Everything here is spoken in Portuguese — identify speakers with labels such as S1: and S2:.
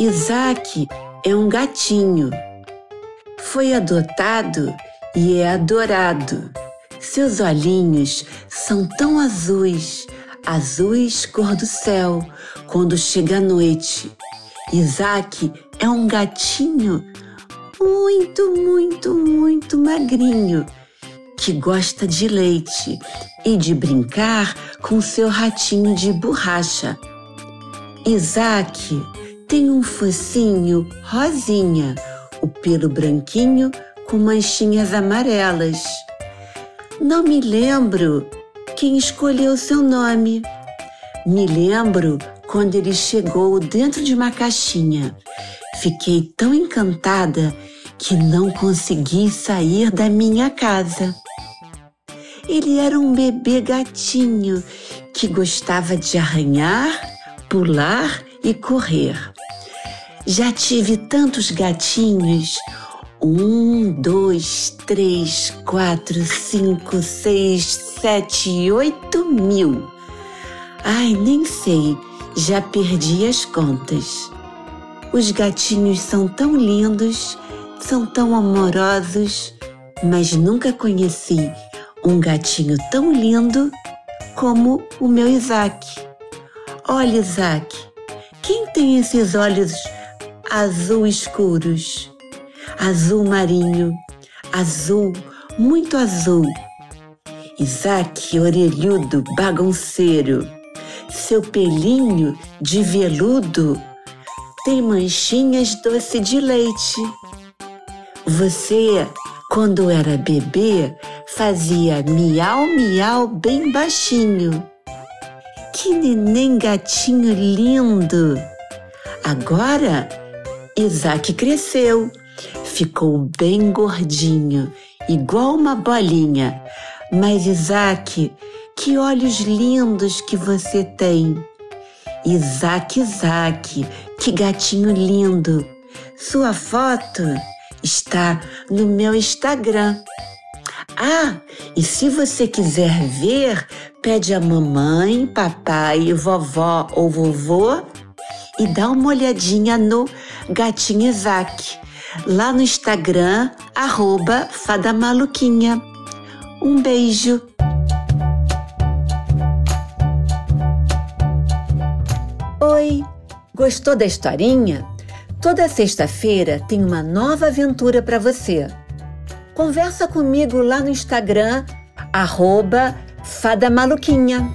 S1: Isaac é um gatinho. Foi adotado e é adorado. Seus olhinhos são tão azuis, azuis cor do céu, quando chega a noite. Isaac é um gatinho muito, muito, muito magrinho que gosta de leite e de brincar com seu ratinho de borracha. Isaac tem um focinho rosinha, o pelo branquinho com manchinhas amarelas. Não me lembro quem escolheu seu nome. Me lembro quando ele chegou dentro de uma caixinha. Fiquei tão encantada que não consegui sair da minha casa. Ele era um bebê gatinho que gostava de arranhar, pular e correr. Já tive tantos gatinhos. Um, dois, três, quatro, cinco, seis, sete, oito mil. Ai, nem sei, já perdi as contas. Os gatinhos são tão lindos, são tão amorosos, mas nunca conheci um gatinho tão lindo como o meu Isaac. Olha, Isaac, quem tem esses olhos azul escuros, azul marinho, azul, muito azul. Isaac, orelhudo, bagunceiro, seu pelinho de veludo tem manchinhas doce de leite. Você, quando era bebê, fazia miau, miau bem baixinho. Que neném gatinho lindo! Agora Isaac cresceu, ficou bem gordinho, igual uma bolinha. Mas Isaac, que olhos lindos que você tem! Isaac, Isaac, que gatinho lindo! Sua foto está no meu Instagram. Ah, e se você quiser ver, pede a mamãe, papai, vovó ou vovô e dá uma olhadinha no Gatinho Isaac, lá no Instagram, arroba Fadamaluquinha. Um beijo! Oi, gostou da historinha? Toda sexta-feira tem uma nova aventura para você. Conversa comigo lá no Instagram, arroba Fadamaluquinha.